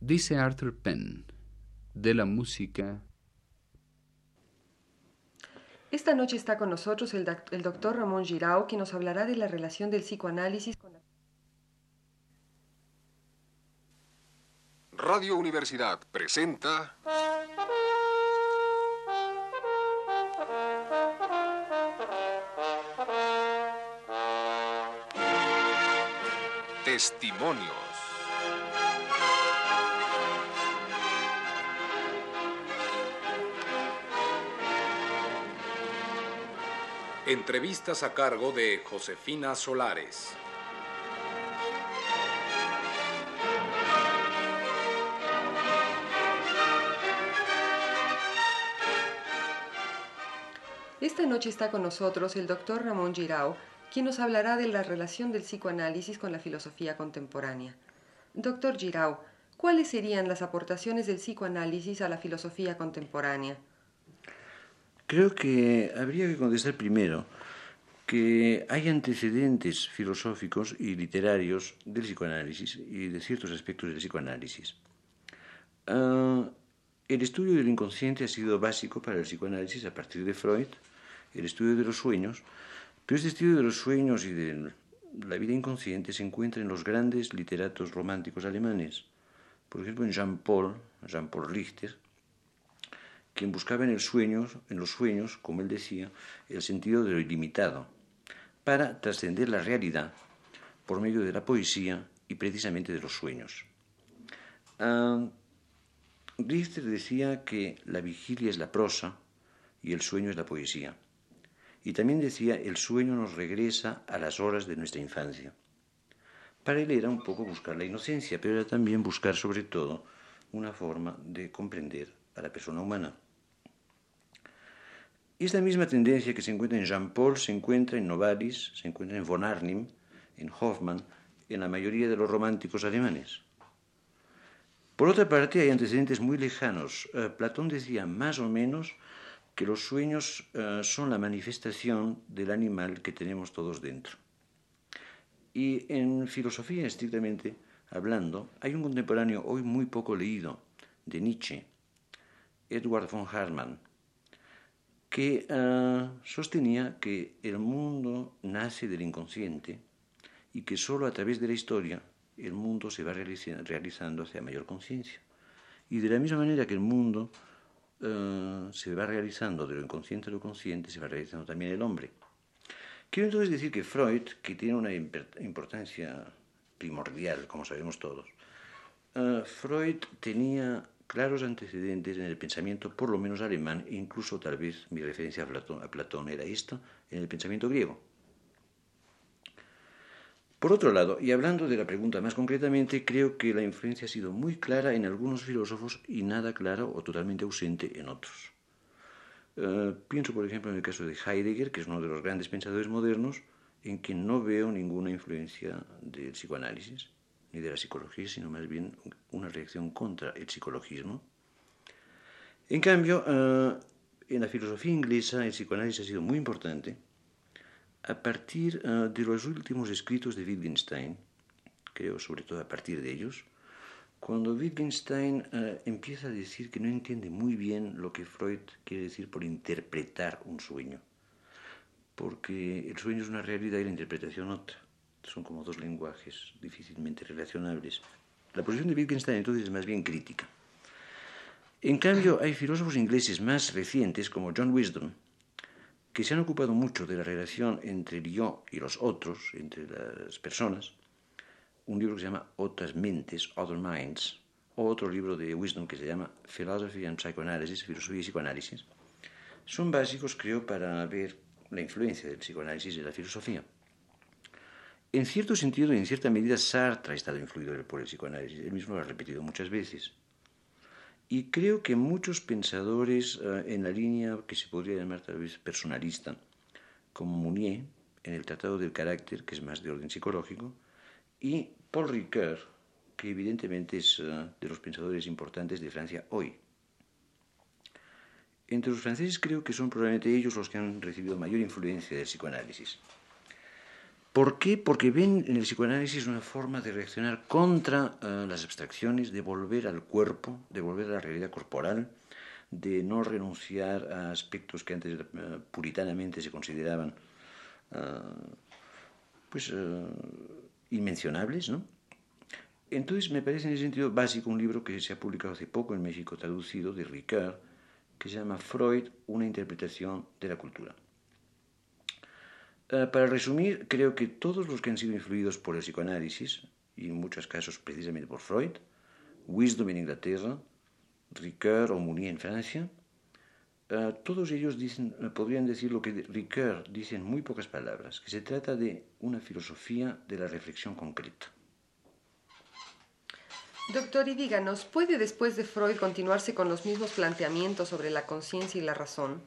Dice Arthur Penn, de la música. Esta noche está con nosotros el, doctor Ramón Girao, que nos hablará de la relación del psicoanálisis con la... Radio Universidad presenta... Testimonios. Entrevistas a cargo de Josefina Solares. Esta noche está con nosotros el doctor Ramón Girao, quien nos hablará de la relación del psicoanálisis con la filosofía contemporánea. Doctor Girau, ¿cuáles serían las aportaciones del psicoanálisis a la filosofía contemporánea? Creo que habría que contestar primero que hay antecedentes filosóficos y literarios del psicoanálisis y de ciertos aspectos del psicoanálisis. Ah, el estudio del inconsciente ha sido básico para el psicoanálisis a partir de Freud, el estudio de los sueños, pero este estudio de los sueños y de la vida inconsciente se encuentra en los grandes literatos románticos alemanes. Por ejemplo, en Jean-Paul, Jean-Paul Richter, quien buscaba en, el sueño, en los sueños, como él decía, el sentido de lo ilimitado, para trascender la realidad por medio de la poesía y precisamente de los sueños. Ah, Richter decía que la vigilia es la prosa y el sueño es la poesía. Y también decía, el sueño nos regresa a las horas de nuestra infancia. Para él era un poco buscar la inocencia, pero era también buscar sobre todo una forma de comprender a la persona humana. Esta misma tendencia que se encuentra en Jean-Paul se encuentra en Novalis, se encuentra en von Arnim, en Hoffmann, en la mayoría de los románticos alemanes. Por otra parte, hay antecedentes muy lejanos. Eh, Platón decía más o menos que los sueños eh, son la manifestación del animal que tenemos todos dentro. Y en filosofía estrictamente hablando, hay un contemporáneo hoy muy poco leído de Nietzsche, Edward von Hartmann, que eh, sostenía que el mundo nace del inconsciente y que sólo a través de la historia el mundo se va realizando hacia mayor conciencia. Y de la misma manera que el mundo eh, se va realizando de lo inconsciente a lo consciente, se va realizando también el hombre. Quiero entonces decir que Freud, que tiene una importancia primordial, como sabemos todos, eh, Freud tenía claros antecedentes en el pensamiento, por lo menos alemán, incluso tal vez mi referencia a Platón, a Platón era esta, en el pensamiento griego. Por otro lado, y hablando de la pregunta más concretamente, creo que la influencia ha sido muy clara en algunos filósofos y nada clara o totalmente ausente en otros. Eh, pienso, por ejemplo, en el caso de Heidegger, que es uno de los grandes pensadores modernos, en quien no veo ninguna influencia del psicoanálisis ni de la psicología, sino más bien una reacción contra el psicologismo. En cambio, eh, en la filosofía inglesa el psicoanálisis ha sido muy importante a partir uh, de los últimos escritos de Wittgenstein, creo sobre todo a partir de ellos, cuando Wittgenstein uh, empieza a decir que no entiende muy bien lo que Freud quiere decir por interpretar un sueño, porque el sueño es una realidad y la interpretación otra. Son como dos lenguajes difícilmente relacionables. La posición de Wittgenstein entonces es más bien crítica. En cambio, hay filósofos ingleses más recientes como John Wisdom, que se han ocupado mucho de la relación entre el yo y los otros, entre las personas, un libro que se llama Otras mentes, Other Minds, o otro libro de Wisdom que se llama Philosophy and Psychoanalysis, Filosofía y Psicoanálisis, son básicos, creo, para ver la influencia del psicoanálisis de la filosofía. En cierto sentido y en cierta medida, Sartre ha estado influido por el psicoanálisis, él mismo lo ha repetido muchas veces. Y creo que muchos pensadores eh, en la línea que se podría llamar tal vez personalista, como Mounier, en el Tratado del Carácter, que es más de orden psicológico, y Paul Ricoeur, que evidentemente es eh, de los pensadores importantes de Francia hoy. Entre los franceses creo que son probablemente ellos los que han recibido mayor influencia del psicoanálisis. ¿Por qué? Porque ven en el psicoanálisis una forma de reaccionar contra eh, las abstracciones, de volver al cuerpo, de volver a la realidad corporal, de no renunciar a aspectos que antes eh, puritanamente se consideraban eh, pues, inmencionables, ¿no? Entonces me parece en ese sentido básico un libro que se ha publicado hace poco en México, traducido, de Ricard, que se llama Freud, una interpretación de la cultura. Eh, para resumir, creo que todos los que han sido influidos por el psicoanálisis, y en muchos casos precisamente por Freud, Wisdom en Inglaterra, Ricard o Mounier en Francia, eh, todos ellos dicen, eh, podrían decir lo que Ricard dice en muy pocas palabras, que se trata de una filosofía de la reflexión concreta. Doctor, y díganos, ¿puede después de Freud continuarse con los mismos planteamientos sobre la conciencia y la razón?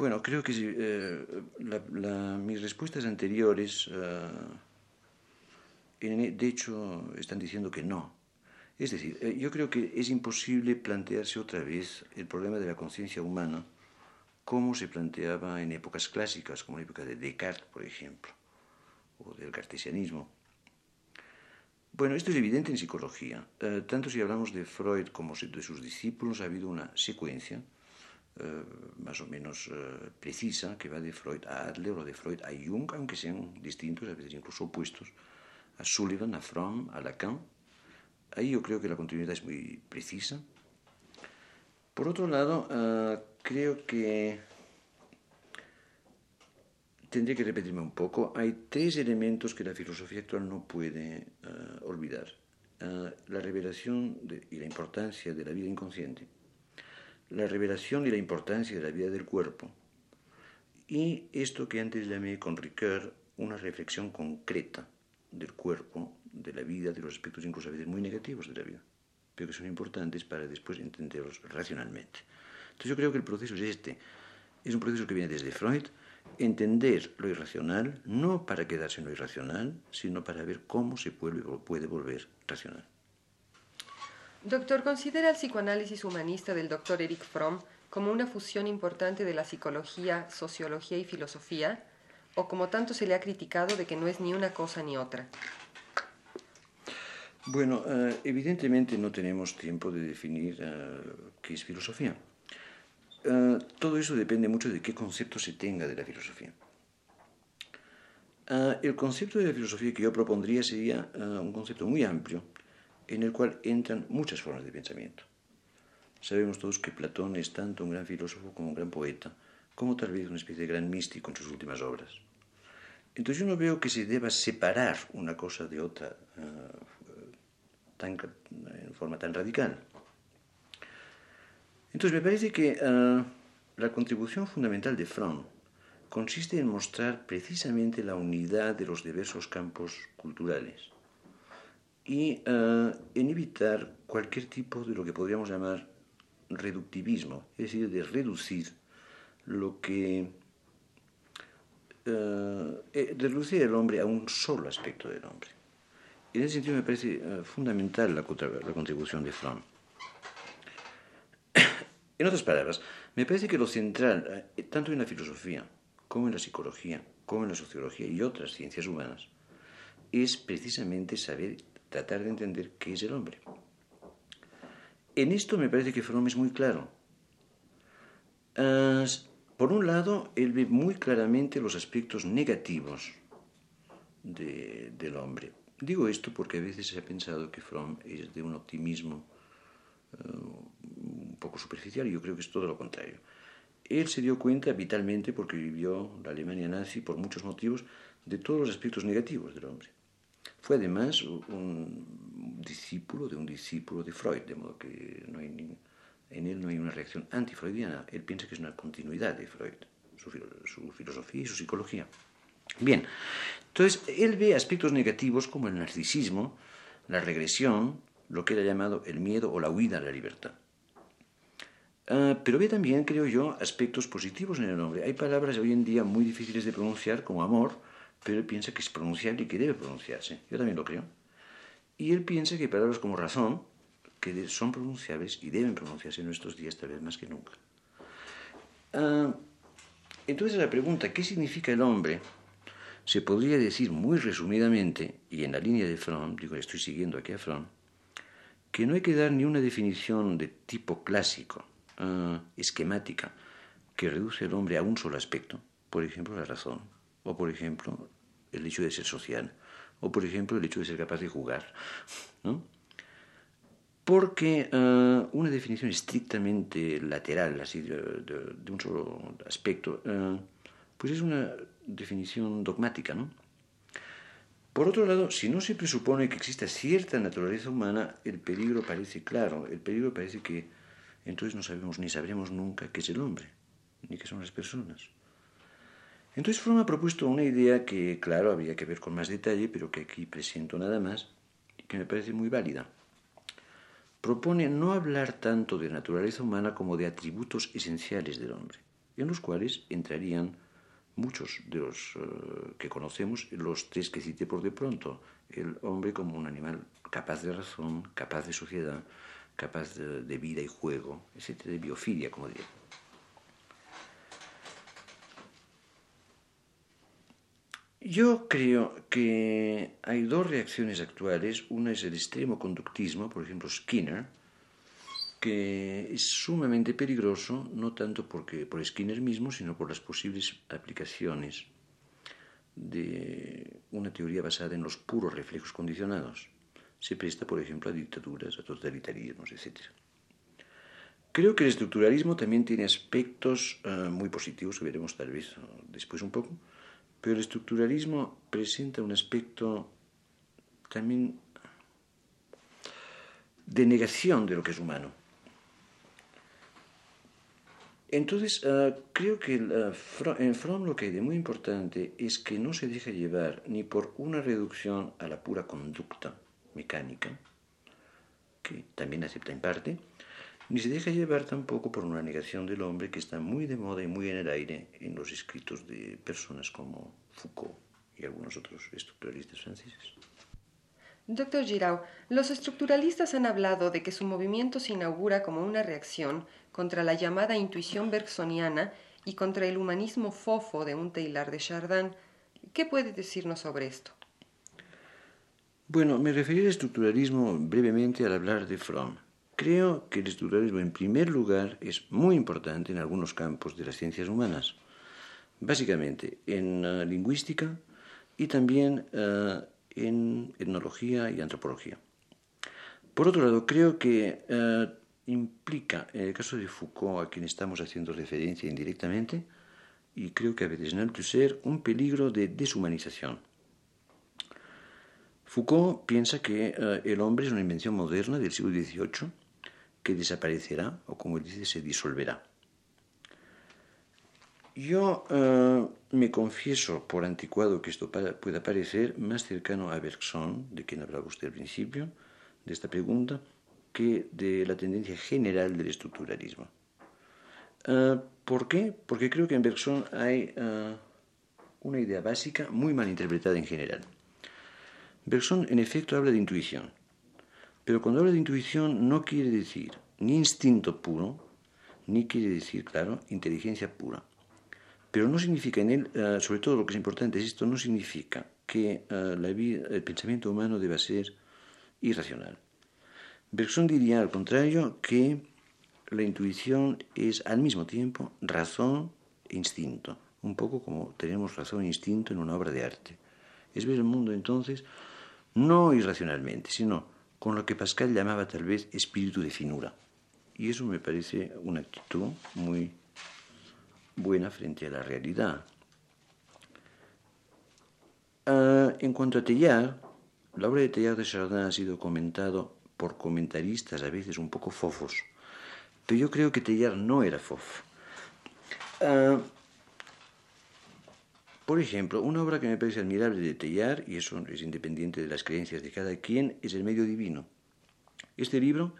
Bueno, creo que eh, mis respuestas anteriores, eh, de hecho, están diciendo que no. Es decir, eh, yo creo que es imposible plantearse otra vez el problema de la conciencia humana como se planteaba en épocas clásicas, como la época de Descartes, por ejemplo, o del cartesianismo. Bueno, esto es evidente en psicología. tanto si hablamos de Freud como de sus discípulos, ha habido una secuencia eh, más o menos eh, precisa que va de Freud a Adler o de Freud a Jung, aunque sean distintos, a veces incluso opuestos, a Sullivan, a Fromm, a Lacan. Ahí yo creo que la continuidad es muy precisa. Por otro lado, eh, creo que tendría que repetirme un poco. Hay tres elementos que la filosofía actual no puede olvidar. la revelación y la importancia de la vida inconsciente la revelación y la importancia de la vida del cuerpo, y esto que antes llamé con Ricard una reflexión concreta del cuerpo, de la vida, de los aspectos incluso a veces muy negativos de la vida, pero que son importantes para después entenderlos racionalmente. Entonces yo creo que el proceso es este, es un proceso que viene desde Freud, entender lo irracional, no para quedarse en lo irracional, sino para ver cómo se puede, puede volver racional. Doctor, ¿considera el psicoanálisis humanista del doctor Eric Fromm como una fusión importante de la psicología, sociología y filosofía? ¿O como tanto se le ha criticado de que no es ni una cosa ni otra? Bueno, eh, evidentemente no tenemos tiempo de definir eh, qué es filosofía. Eh, todo eso depende mucho de qué concepto se tenga de la filosofía. el concepto de la filosofía que yo propondría sería un concepto muy amplio en el cual entran muchas formas de pensamiento. Sabemos todos que Platón es tanto un gran filósofo como un gran poeta, como tal vez una especie de gran místico en sus últimas obras. Entonces yo no veo que se deba separar una cosa de otra uh, en forma tan radical. Entonces me parece que uh, la contribución fundamental de Fromm consiste en mostrar precisamente la unidad de los diversos campos culturales y eh, en evitar cualquier tipo de lo que podríamos llamar reductivismo, es decir, de reducir lo que eh, eh, reducir el hombre a un solo aspecto del hombre. En ese sentido me parece fundamental la, la contribución de Fromm. en otras palabras, me parece que lo central, tanto en la filosofía como en la psicología, como en la sociología y otras ciencias humanas, es precisamente saber tratar de entender qué es el hombre. En esto me parece que Fromm es muy claro. por un lado, él ve muy claramente los aspectos negativos del hombre. Digo esto porque a veces se ha pensado que Fromm es de un optimismo eh, un poco superficial y yo creo que es todo lo contrario. Él se dio cuenta vitalmente, porque vivió la Alemania nazi por muchos motivos, de todos los aspectos negativos del hombre. Fue además un discípulo de un discípulo de Freud, de modo que no hay en él no hay una reacción antifreudiana. Él piensa que es una continuidad de Freud, su, filosofía y su psicología. Bien, entonces él ve aspectos negativos como el narcisismo, la regresión, lo que él ha llamado el miedo o la huida a la libertad. Ah, pero ve también, creo yo, aspectos positivos en el hombre. Hay palabras hoy en día muy difíciles de pronunciar, como amor, pero él piensa que es pronunciable y que debe pronunciarse. Yo también lo creo. Y él piensa que palabras como razón, que son pronunciables y deben pronunciarse en nuestros días tal vez más que nunca. Ah, Entonces la pregunta, ¿qué significa el hombre? Se podría decir muy resumidamente, y en la línea de Fromm, digo, estoy siguiendo aquí a Fromm, que no hay que dar ni una definición de tipo clásico, uh, esquemática, que reduce al hombre a un solo aspecto, por ejemplo la razón, o por ejemplo el hecho de ser social, o por ejemplo el hecho de ser capaz de jugar, ¿no? Porque uh, una definición estrictamente lateral, así de, de, de un solo aspecto, uh, pues es una definición dogmática, ¿no? Por otro lado, si no se presupone que exista cierta naturaleza humana, el peligro parece claro. El peligro parece que entonces no sabemos ni sabremos nunca qué es el hombre, ni qué son las personas. Entonces Fromm ha propuesto una idea que, claro, había que ver con más detalle, pero que aquí presento nada más, y que me parece muy válida. Propone no hablar tanto de naturaleza humana como de atributos esenciales del hombre, en los cuales entrarían muchos de los uh, que conocemos, los tres que cité por de pronto, el hombre como un animal capaz de razón, capaz de sociedad, capaz de, vida y juego, etc., de biofilia, como diría. Yo creo que hay dos reacciones actuales. Una es el extremo conductismo, por ejemplo Skinner, que es sumamente peligroso, no tanto porque, por Skinner mismo, sino por las posibles aplicaciones de una teoría basada en los puros reflejos condicionados. Se presta, por ejemplo, a dictaduras, a totalitarismos, etc. Creo que el estructuralismo también tiene aspectos uh, muy positivos, que veremos tal vez después un poco, pero el estructuralismo presenta un aspecto también de negación de lo que es humano. Entonces, uh, creo que uh, en Fromm lo que hay de muy importante es que no se deja llevar ni por una reducción a la pura conducta mecánica, que también acepta en parte, ni se deja llevar tampoco por una negación del hombre que está muy de moda y muy en el aire en los escritos de personas como Foucault y algunos otros estructuralistas franceses. Doctor Giraud, los estructuralistas han hablado de que su movimiento se inaugura como una reacción contra la llamada intuición bergsoniana y contra el humanismo fofo de un Taylor de Chardin. ¿Qué puede decirnos sobre esto? Bueno, me referí al estructuralismo brevemente al hablar de Fromm. Creo que el estructuralismo, en primer lugar, es muy importante en algunos campos de las ciencias humanas, básicamente en uh, lingüística y también uh, en etnología y antropología. Por otro lado, creo que uh, implica, en el caso de Foucault, a quien estamos haciendo referencia indirectamente, y creo que a veces en Althusser, un peligro de deshumanización. Foucault piensa que el hombre es una invención moderna del siglo XVIII que desaparecerá, o como dice, se disolverá. Yo uh, me confieso, por anticuado que esto pueda parecer, más cercano a Bergson, de quien hablaba usted al principio, de esta pregunta, que de la tendencia general del estructuralismo. Uh, ¿Por qué? Porque creo que en Bergson hay uh, una idea básica muy mal interpretada en general. Bergson, en efecto, habla de intuición, pero cuando habla de intuición no quiere decir ni instinto puro, ni quiere decir, claro, inteligencia pura. Pero no significa en él, uh, sobre todo lo que es importante es esto, no significa que vida, el pensamiento humano deba ser irracional. Bergson diría, al contrario, que la intuición es al mismo tiempo razón e instinto, un poco como tenemos razón e instinto en una obra de arte. Es ver el mundo entonces no irracionalmente, sino con lo que Pascal llamaba tal vez espíritu de finura. Y eso me parece una actitud muy buena frente a la realidad. Uh, en cuanto a Teilhard, la obra de Teilhard de Chardin ha sido comentado por comentaristas a veces un poco fofos, pero yo creo que Teilhard no era fofo. Uh, por ejemplo, una obra que me parece admirable de Teilhard, y eso es independiente de las creencias de cada quien, es El medio divino. Este libro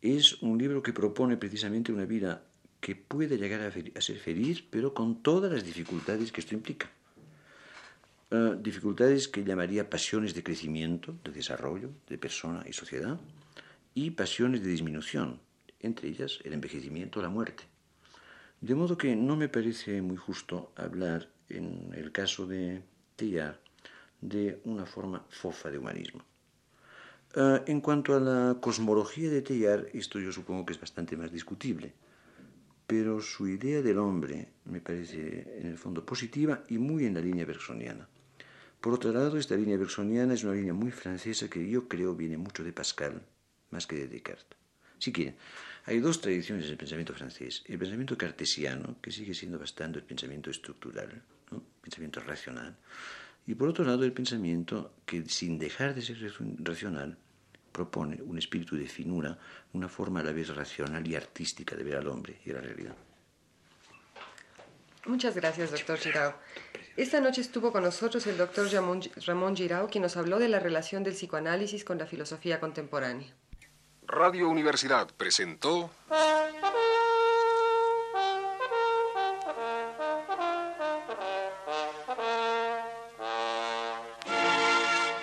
es un libro que propone precisamente una vida que puede llegar a, ser feliz, pero con todas las dificultades que esto implica. Uh, dificultades que llamaría pasiones de crecimiento, de desarrollo, de persona y sociedad, y pasiones de disminución, entre ellas el envejecimiento o la muerte. De modo que no me parece muy justo hablar, en el caso de Teilhard, de una forma fofa de humanismo. Uh, en cuanto a la cosmología de Teilhard, esto yo supongo que es bastante más discutible, pero su idea del hombre me parece en el fondo positiva y muy en la línea bersoniana. Por otro lado, esta línea bersoniana es una línea muy francesa que yo creo viene mucho de Pascal, más que de Descartes. Si quieren, hay dos tradiciones del pensamiento francés. El pensamiento cartesiano, que sigue siendo bastante el pensamiento estructural, ¿no? pensamiento racional, y por otro lado el pensamiento que, sin dejar de ser racional, propone un espíritu de finura, una forma a la vez racional y artística de ver al hombre y a la realidad. Muchas gracias, doctor Girao. Esta noche estuvo con nosotros el doctor Ramón Girao, quien nos habló de la relación del psicoanálisis con la filosofía contemporánea. Radio Universidad presentó...